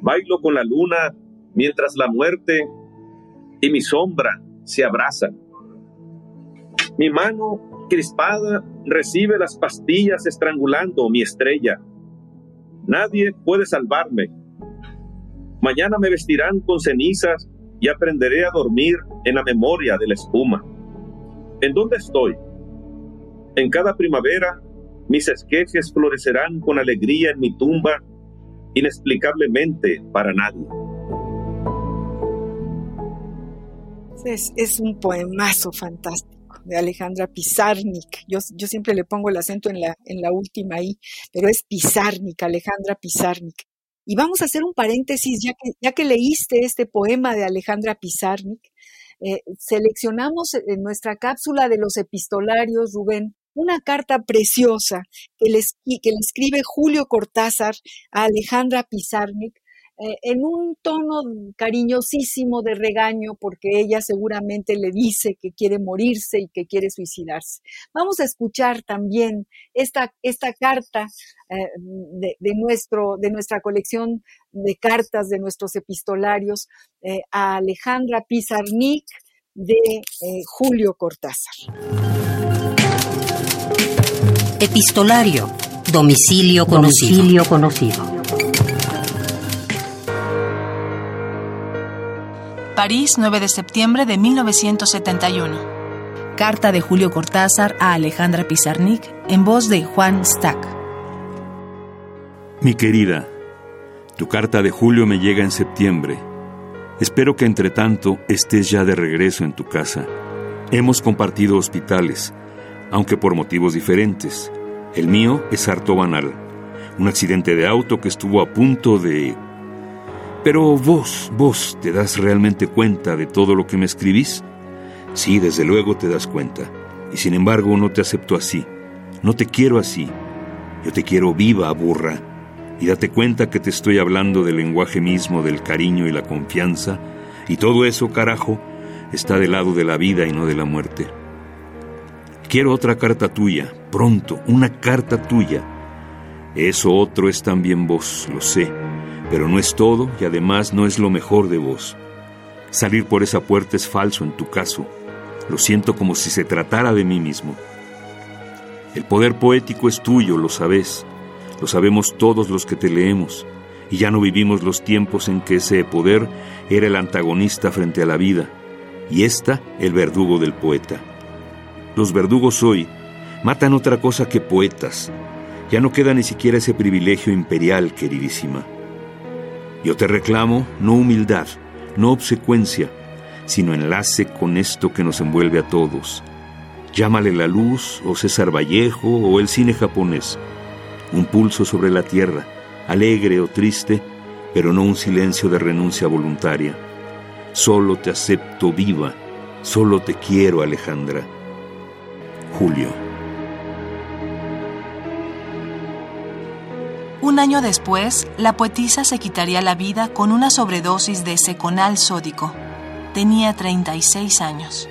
Bailo con la luna mientras la muerte y mi sombra se abrazan. Mi mano crispada recibe las pastillas estrangulando mi estrella. Nadie puede salvarme. Mañana me vestirán con cenizas y aprenderé a dormir en la memoria de la espuma. ¿En dónde estoy? En cada primavera mis esquejes florecerán con alegría en mi tumba, inexplicablemente para nadie. Es, un poemazo fantástico de Alejandra Pizarnik. Yo, siempre le pongo el acento en la, en la última ahí, pero es Pizarnik, Alejandra Pizarnik. Y vamos a hacer un paréntesis, ya que, ya que leíste este poema de Alejandra Pizarnik, eh, seleccionamos en nuestra cápsula de los epistolarios, Rubén, una carta preciosa que le, que le escribe Julio Cortázar a Alejandra Pizarnik eh, en un tono cariñosísimo de regaño porque ella seguramente le dice que quiere morirse y que quiere suicidarse. Vamos a escuchar también esta, esta carta eh, de, nuestro, de nuestra colección de cartas de nuestros epistolarios eh, a Alejandra Pizarnik de Julio Cortázar. Epistolario. Domicilio conocido. Domicilio conocido. París, 9 de septiembre de 1971. Carta de Julio Cortázar a Alejandra Pizarnik en voz de Juan Stack. Mi querida, tu carta de Julio me llega en septiembre. Espero que entre tanto estés ya de regreso en tu casa. Hemos compartido hospitales, aunque por motivos diferentes. El mío es harto banal. Un accidente de auto que estuvo a punto de pero vos, vos, ¿te das realmente cuenta de todo lo que me escribís? Sí, desde luego te das cuenta. Y sin embargo no te acepto así. No te quiero así. Yo te quiero viva, burra. Y date cuenta que te estoy hablando del lenguaje mismo, del cariño y la confianza. Y todo eso, carajo, está del lado de la vida y no de la muerte. Quiero otra carta tuya, pronto, una carta tuya. Eso otro es también vos, lo sé pero no es todo y además no es lo mejor de vos. Salir por esa puerta es falso en tu caso. Lo siento como si se tratara de mí mismo. El poder poético es tuyo, lo sabes. Lo sabemos todos los que te leemos. Y ya no vivimos los tiempos en que ese poder era el antagonista frente a la vida y ésta el verdugo del poeta. Los verdugos hoy matan otra cosa que poetas. Ya no queda ni siquiera ese privilegio imperial, queridísima. Yo te reclamo no humildad, no obsecuencia, sino enlace con esto que nos envuelve a todos, Llámale la luz, o César Vallejo, o el cine japonés. Un pulso sobre la tierra, alegre o triste, pero no un silencio de renuncia voluntaria. Solo te acepto viva, solo te quiero, Alejandra. Julio. Un año después, la poetisa se quitaría la vida con una sobredosis de seconal sódico. Tenía 36 años.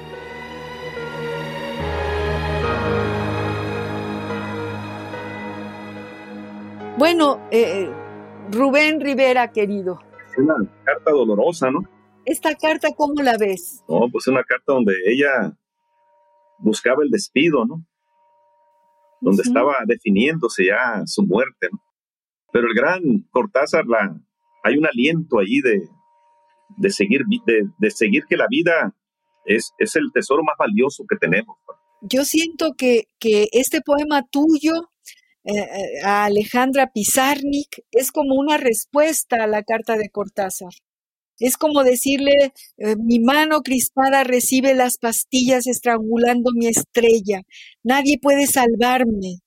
Bueno, eh, Rubén Rivera, querido. Es una carta dolorosa, ¿no? ¿Esta carta cómo la ves? No, pues una carta donde ella buscaba el despido, ¿no? Donde estaba definiéndose ya su muerte, ¿no? Pero el gran Cortázar, la, hay un aliento allí de, de seguir, de, seguir que la vida es, es el tesoro más valioso que tenemos. Yo siento que, que este poema tuyo eh, eh, a Alejandra Pizarnik es como una respuesta a la carta de Cortázar. Es como decirle, eh, mi mano crispada recibe las pastillas estrangulando mi estrella. Nadie puede salvarme.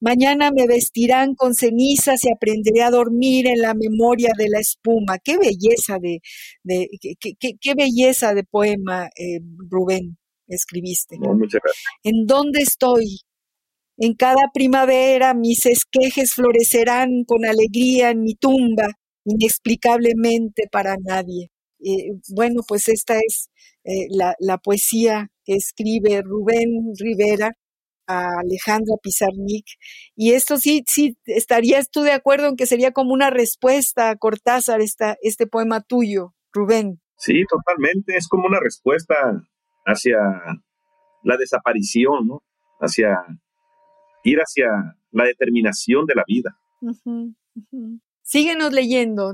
Mañana me vestirán con cenizas y aprenderé a dormir en la memoria de la espuma. Qué belleza de, de qué, belleza de poema, Rubén, escribiste. muchas gracias. ¿En dónde estoy? En cada primavera mis esquejes florecerán con alegría en mi tumba, inexplicablemente para nadie. Eh, bueno, pues esta es eh, la, poesía que escribe Rubén Rivera a Alejandra Pizarnik. Y esto sí, sí, estarías tú de acuerdo en que sería como una respuesta a Cortázar esta, este poema tuyo, Rubén. Sí, totalmente. Es como una respuesta hacia la desaparición, ¿no? Hacia ir hacia la determinación de la vida. Síguenos leyendo,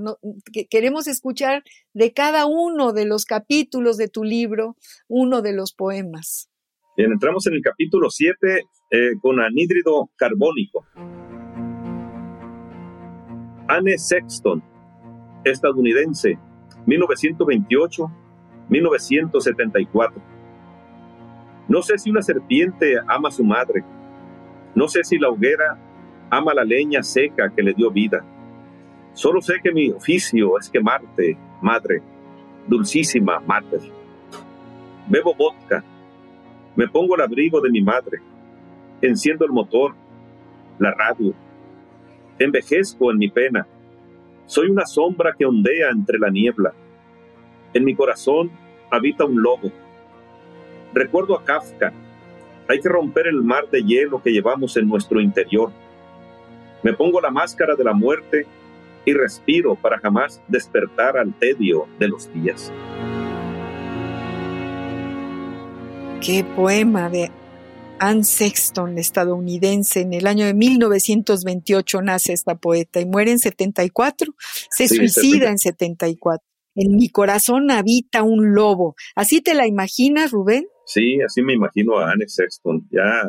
queremos escuchar de cada uno de los capítulos de tu libro uno de los poemas. Bien, entramos en el capítulo 7 eh, con anhídrido carbónico. Anne Sexton, estadounidense, 1928-1974. No sé si una serpiente ama a su madre, no sé si la hoguera ama la leña seca que le dio vida. Solo sé que mi oficio es quemarte, madre, dulcísima madre. Bebo vodka, me pongo el abrigo de mi madre, enciendo el motor, la radio, envejezco en mi pena. Soy una sombra que ondea entre la niebla. En mi corazón habita un lobo. Recuerdo a Kafka, hay que romper el mar de hielo que llevamos en nuestro interior. Me pongo la máscara de la muerte y respiro para jamás despertar al tedio de los días. Qué poema de Anne Sexton, estadounidense. En el año de 1928 nace esta poeta y muere en 74. Se suicida en 74. En mi corazón habita un lobo. ¿Así te la imaginas, Rubén? Sí, así me imagino a Anne Sexton, ya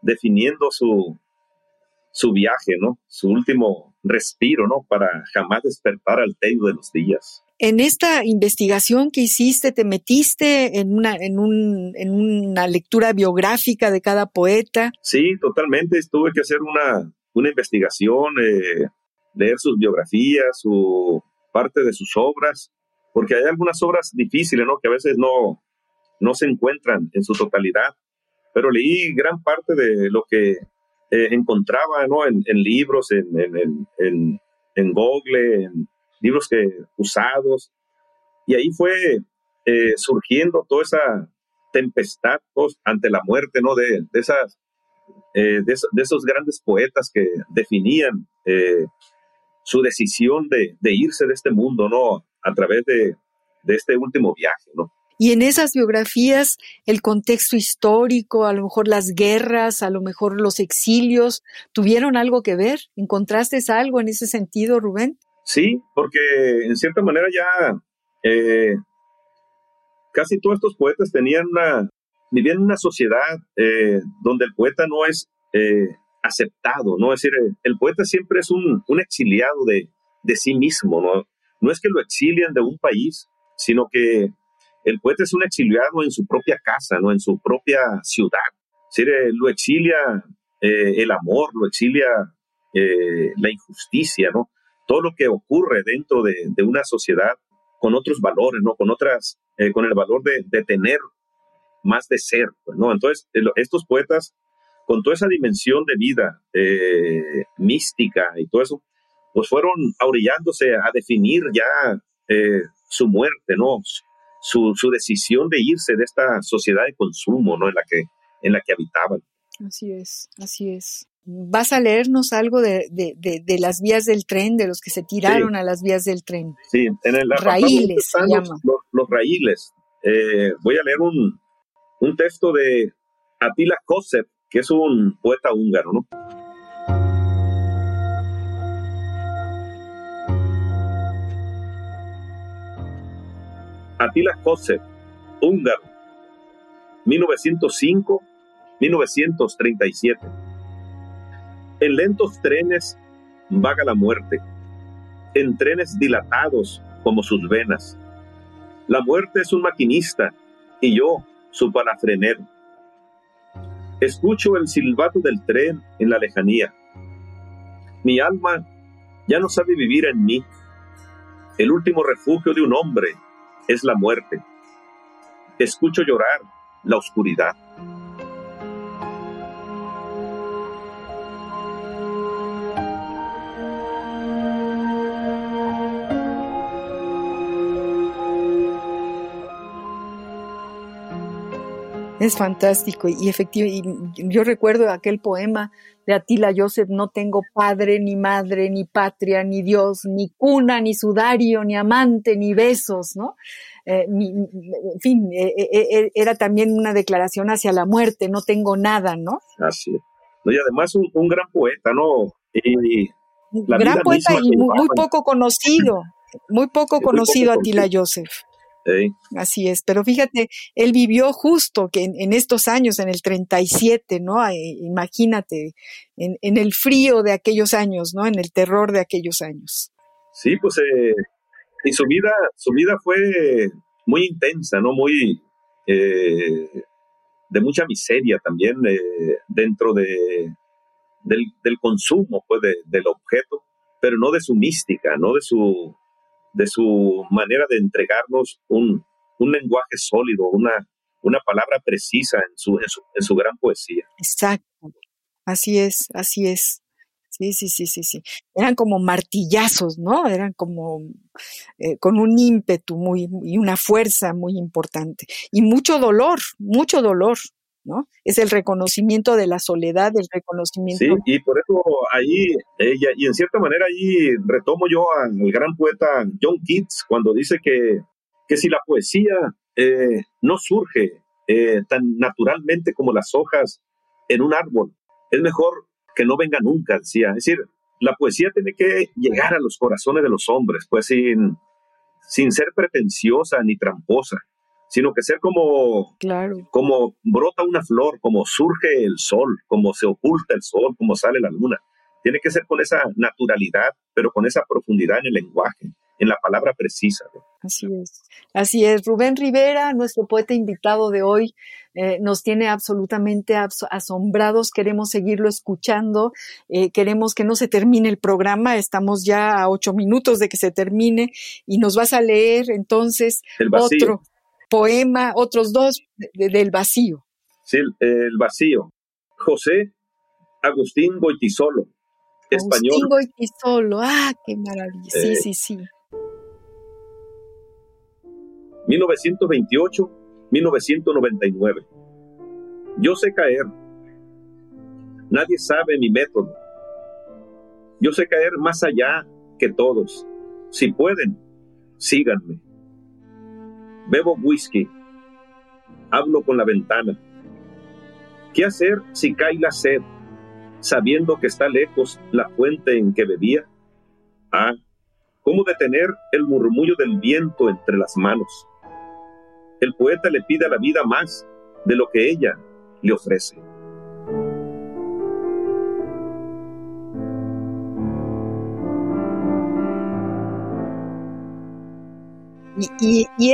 definiendo su, su viaje, ¿no? Su último respiro, ¿no? Para jamás despertar al tedio de los días. En esta investigación que hiciste, te metiste en una, en, un, en una lectura biográfica de cada poeta. Sí, totalmente. Tuve que hacer una, una investigación, eh, leer sus biografías, su parte de sus obras, porque hay algunas obras difíciles, ¿no? Que a veces no, no se encuentran en su totalidad, pero leí gran parte de lo que eh, encontraba ¿no? en, libros, en, en, en, Google, en libros que, usados, y ahí fue eh, surgiendo toda esa tempestad ante la muerte ¿no? de, de esas, eh, de, esos grandes poetas que definían su decisión de, de, irse de este mundo, ¿no? A través de, de este último viaje, ¿no? Y en esas biografías, el contexto histórico, a lo mejor las guerras, a lo mejor los exilios, ¿tuvieron algo que ver? ¿Encontraste algo en ese sentido, Rubén? Sí, porque en cierta manera ya eh, casi todos estos poetas tenían una, vivían en una sociedad eh, donde el poeta no es eh, aceptado, ¿no? Es decir, el poeta siempre es un, un exiliado de, de sí mismo, ¿no? No es que lo exilien de un país, sino que el poeta es un exiliado en su propia casa, ¿no? En su propia ciudad. lo exilia el amor, lo exilia la injusticia, ¿no? Todo lo que ocurre dentro de, de una sociedad con otros valores, ¿no? Con otras, con el valor de, de tener más de ser, pues, ¿no? Entonces, estos poetas, con toda esa dimensión de vida eh, mística y todo eso, pues fueron aurillándose a definir ya eh, su muerte, ¿no? Su, su, decisión de irse de esta sociedad de consumo, ¿no? En la que, en la que habitaban. Así es, así es. ¿Vas a leernos algo de, de, de, las vías del tren, de los que se tiraron a las vías del tren? Sí, en el raíles se los, los, raíles. Eh, voy a leer un, un texto de Attila Kossev, que es un poeta húngaro, ¿no? Attila Kossev, húngaro, 1905-1937. En lentos trenes vaga la muerte, en trenes dilatados como sus venas. La muerte es un maquinista y yo su parafrenero. Escucho el silbato del tren en la lejanía. Mi alma ya no sabe vivir en mí. El último refugio de un hombre es la muerte. Escucho llorar la oscuridad. Es fantástico y efectivamente, yo recuerdo aquel poema de Atila Joseph, no tengo padre, ni madre, ni patria, ni Dios, ni cuna, ni sudario, ni amante, ni besos, ¿no? Eh, en fin, eh, eh, era también una declaración hacia la muerte, no tengo nada, ¿no? Así Y además un, gran poeta, ¿no? Y, gran poeta y muy, poco conocido, muy poco conocido Atila Joseph. Así es, pero fíjate, él vivió justo que en, estos años, en el 37, ¿no? imagínate, en, en, el frío de aquellos años, ¿no? En el terror de aquellos años. Sí, pues, eh, y su vida, su vida fue muy intensa, ¿no? Muy, eh, de mucha miseria también eh, dentro de, del, del consumo, pues, del objeto, pero no de su mística, no de su de su manera de entregarnos un, un lenguaje sólido, una, una palabra precisa en su, en su, gran poesía. Exacto, así es, así es. Sí, sí, sí, sí, sí. Eran como martillazos, ¿no? Eran como eh, con un ímpetu muy y una fuerza muy importante y mucho dolor, mucho dolor, ¿no? Es el reconocimiento de la soledad, el reconocimiento. Sí, y por eso ahí, ella, y en cierta manera ahí retomo yo al gran poeta John Keats cuando dice que, que si la poesía eh, no surge eh, tan naturalmente como las hojas en un árbol, es mejor que no venga nunca, decía. Es decir, la poesía tiene que llegar a los corazones de los hombres, pues sin, sin ser pretenciosa ni tramposa sino que ser como, como brota una flor, como surge el sol, como se oculta el sol, como sale la luna. Tiene que ser con esa naturalidad, pero con esa profundidad en el lenguaje, en la palabra precisa. Así es. Así es. Rubén Rivera, nuestro poeta invitado de hoy, eh, nos tiene absolutamente asombrados. Queremos seguirlo escuchando. Eh, queremos que no se termine el programa. Estamos ya a ocho minutos de que se termine y nos vas a leer entonces otro poema, otros dos del vacío. Sí, el, vacío. José Agustín Goitisolo, español. Agustín Goitisolo, ah, qué maravilla. Sí, eh, sí, sí. 1928-1999. Yo sé caer. Nadie sabe mi método. Yo sé caer más allá que todos. Si pueden, síganme. Bebo whisky. Hablo con la ventana. ¿Qué hacer si cae la sed, sabiendo que está lejos la fuente en que bebía? Ah, ¿cómo detener el murmullo del viento entre las manos? El poeta le pide a la vida más de lo que ella le ofrece. Y, y,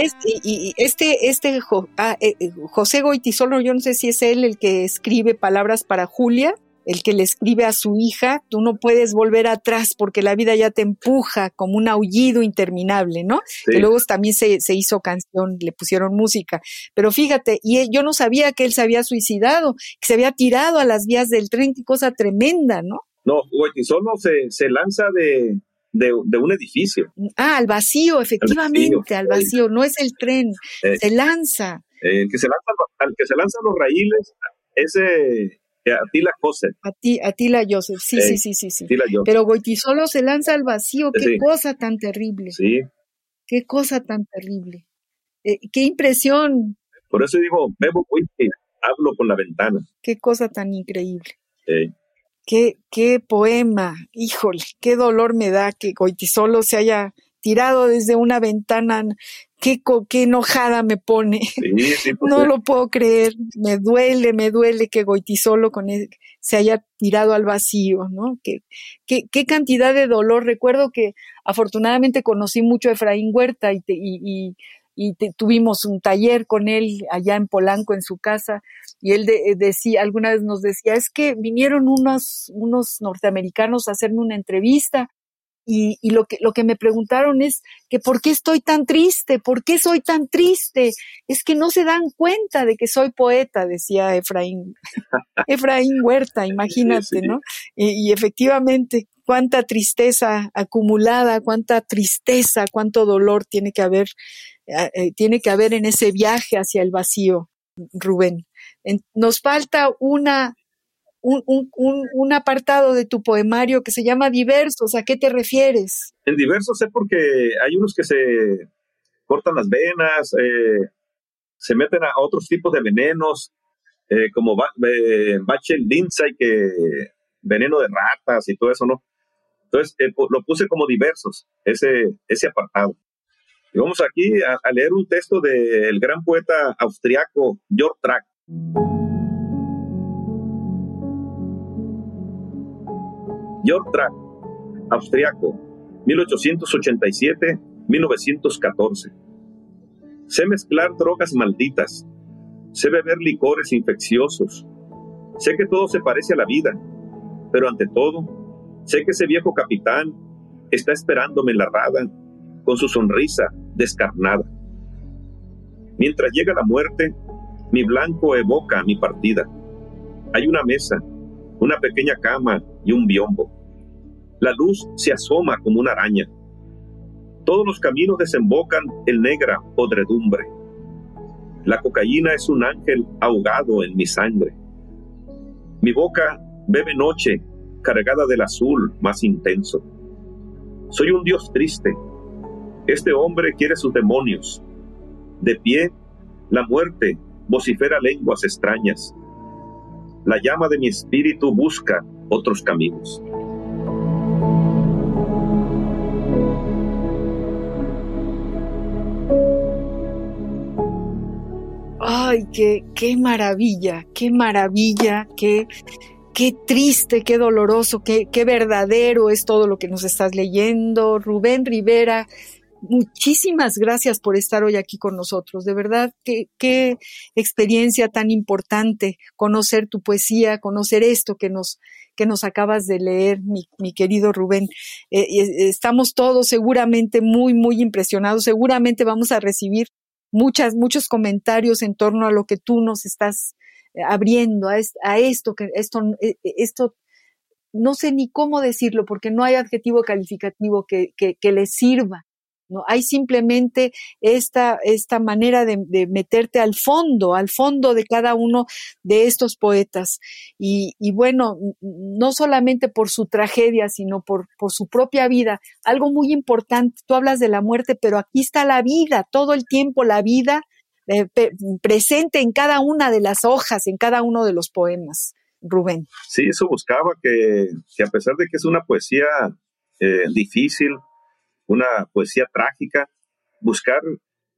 este, este ah, eh, eh, José Goitisolo, yo no sé si es él el que escribe palabras para Julia, el que le escribe a su hija, tú no puedes volver atrás porque la vida ya te empuja como un aullido interminable, ¿no? Que luego también se, se, hizo canción, le pusieron música. Pero fíjate, y yo no sabía que él se había suicidado, que se había tirado a las vías del tren, qué cosa tremenda, ¿no? No, Goitisolo se, se lanza de, de, un edificio. Ah, al vacío, efectivamente, al vacío, no es el tren, eh, se lanza. El que se lanza, al que se lanzan los raíles, ese Atila Joseph. Atila Joseph, sí, sí, sí, sí, sí. Pero Goitisolo se lanza al vacío, qué cosa tan terrible. Sí. Qué cosa tan terrible. Eh, qué impresión. Por eso digo, bebo whisky, hablo con la ventana. Qué cosa tan increíble. Sí. Qué, qué poema, híjole, qué dolor me da que Goitisolo se haya tirado desde una ventana. Qué, qué enojada me pone. no lo puedo creer. Me duele, me duele que Goitisolo con se haya tirado al vacío, ¿no? Qué, qué, qué, cantidad de dolor. Recuerdo que afortunadamente conocí mucho a Efraín Huerta y, y, y tuvimos un taller con él allá en Polanco, en su casa, y él decía, alguna vez nos decía, es que vinieron unos, unos norteamericanos a hacerme una entrevista y, y, lo, que, lo que me preguntaron es que por qué estoy tan triste, por qué soy tan triste. Es que no se dan cuenta de que soy poeta, decía Efraín, Efraín Huerta, imagínate, ¿no? Y, y, efectivamente, cuánta tristeza acumulada, cuánta tristeza, cuánto dolor tiene que haber, eh, eh, tiene que haber en ese viaje hacia el vacío, Rubén. nos falta una un, un, apartado de tu poemario que se llama diversos. ¿A qué te refieres? En diversos sé porque hay unos que se cortan las venas, eh, se meten a otros tipos de venenos, eh, como eh, Bachel que veneno de ratas y todo eso, ¿no? Entonces lo puse como diversos, ese, ese apartado. Y vamos aquí a, a leer un texto del gran poeta austriaco Georg Track. Georg Track, austriaco, 1887-1914. Sé mezclar drogas malditas, sé beber licores infecciosos, sé que todo se parece a la vida, pero ante todo, sé que ese viejo capitán está esperándome en la rada con su sonrisa descarnada. Mientras llega la muerte, mi blanco evoca mi partida. Hay una mesa, una pequeña cama y un biombo. La luz se asoma como una araña. Todos los caminos desembocan en negra podredumbre. La cocaína es un ángel ahogado en mi sangre. Mi boca bebe noche cargada del azul más intenso. Soy un dios triste. Este hombre quiere sus demonios. De pie, la muerte vocifera lenguas extrañas. La llama de mi espíritu busca otros caminos. Ay, qué, qué maravilla, qué maravilla, qué, qué triste, qué doloroso, qué, qué verdadero es todo lo que nos estás leyendo. Rubén Rivera, muchísimas gracias por estar hoy aquí con nosotros. De verdad, qué, experiencia tan importante conocer tu poesía, conocer esto que nos, que nos acabas de leer, mi, mi querido Rubén. Eh, estamos todos seguramente muy, muy impresionados. Seguramente vamos a recibir muchas, muchos comentarios en torno a lo que tú nos estás eh, abriendo, a, esto, que esto, eh, esto, no sé ni cómo decirlo, porque no hay adjetivo calificativo que, que, que le sirva ¿no? Hay simplemente esta, esta manera de, meterte al fondo, al fondo de cada uno de estos poetas. Y, bueno, no solamente por su tragedia, sino por, por su propia vida. Algo muy importante, tú hablas de la muerte, pero aquí está la vida, todo el tiempo la vida eh, presente en cada una de las hojas, en cada uno de los poemas. Rubén. Sí, eso buscaba que, que a pesar de que es una poesía eh, difícil, una poesía trágica, buscar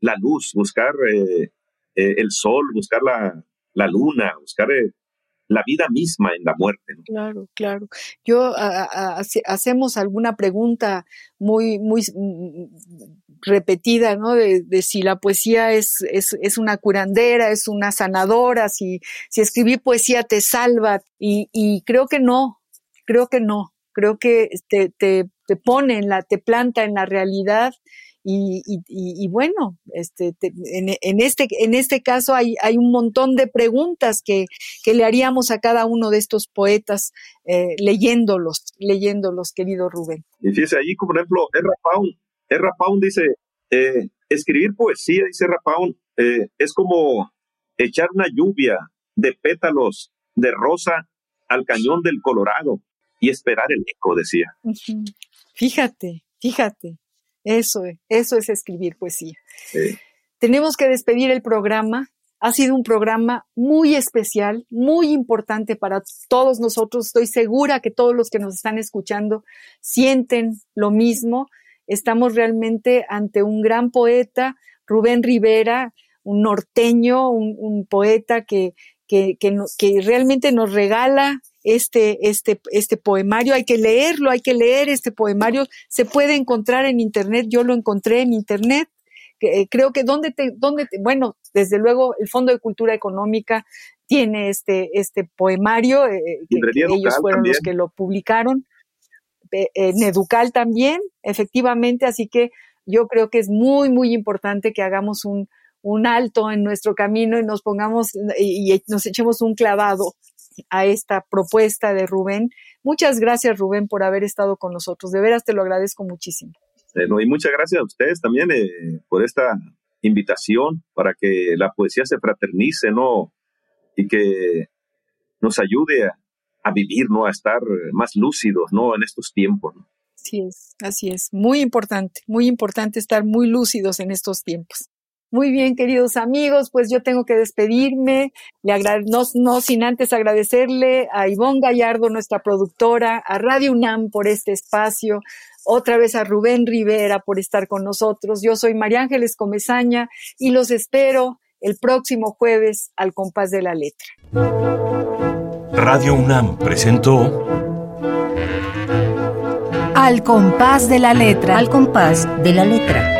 la luz, buscar eh, eh, el sol, buscar la, la luna, buscar eh, la vida misma en la muerte. Claro, claro. Yo hacemos alguna pregunta muy, muy repetida, ¿no? De, si la poesía es, es, es, una curandera, es una sanadora, si, si escribir poesía te salva. Y, y creo que no, creo que no. Creo que te, te pone en la, te planta en la realidad y, y, y, bueno, este, en, en, este, en este caso hay, hay un montón de preguntas que, que, le haríamos a cada uno de estos poetas eh, leyéndolos, leyéndolos, querido Rubén. Y fíjese, allí, por ejemplo, Erra Pound, Erra Pound dice, eh, escribir poesía, dice Erra Pound, eh, es como echar una lluvia de pétalos de rosa al cañón del Colorado y esperar el eco, decía. Fíjate, fíjate. Eso, eso es escribir poesía. Tenemos que despedir el programa. Ha sido un programa muy especial, muy importante para todos nosotros. Estoy segura que todos los que nos están escuchando sienten lo mismo. Estamos realmente ante un gran poeta, Rubén Rivera, un norteño, un, poeta que, que, que realmente nos regala este, este, este poemario. Hay que leerlo, hay que leer este poemario. Se puede encontrar en Internet. Yo lo encontré en Internet. Eh, creo que donde te, donde bueno, desde luego el Fondo de Cultura Económica tiene este, este poemario, eh, que, ellos fueron los que lo publicaron. en Educal también, efectivamente, así que yo creo que es muy, muy importante que hagamos un, un alto en nuestro camino y nos pongamos y, y nos echemos un clavado a esta propuesta de Rubén. Muchas gracias, Rubén, por haber estado con nosotros. De veras te lo agradezco muchísimo. y muchas gracias a ustedes también eh, por esta invitación para que la poesía se fraternice, ¿no? Y que nos ayude a, a vivir, ¿no? A estar más lúcidos, ¿no? En estos tiempos. Así es, así es. Muy importante, muy importante estar muy lúcidos en estos tiempos. Muy bien, queridos amigos, pues yo tengo que despedirme, le no, no, sin antes agradecerle a Ivonne Gallardo, nuestra productora, a Radio UNAM por este espacio, otra vez a Rubén Rivera por estar con nosotros. Yo soy María Ángeles Comezaña y los espero el próximo jueves al compás de la letra. Radio UNAM presentó Al compás de la letra. Al compás de la letra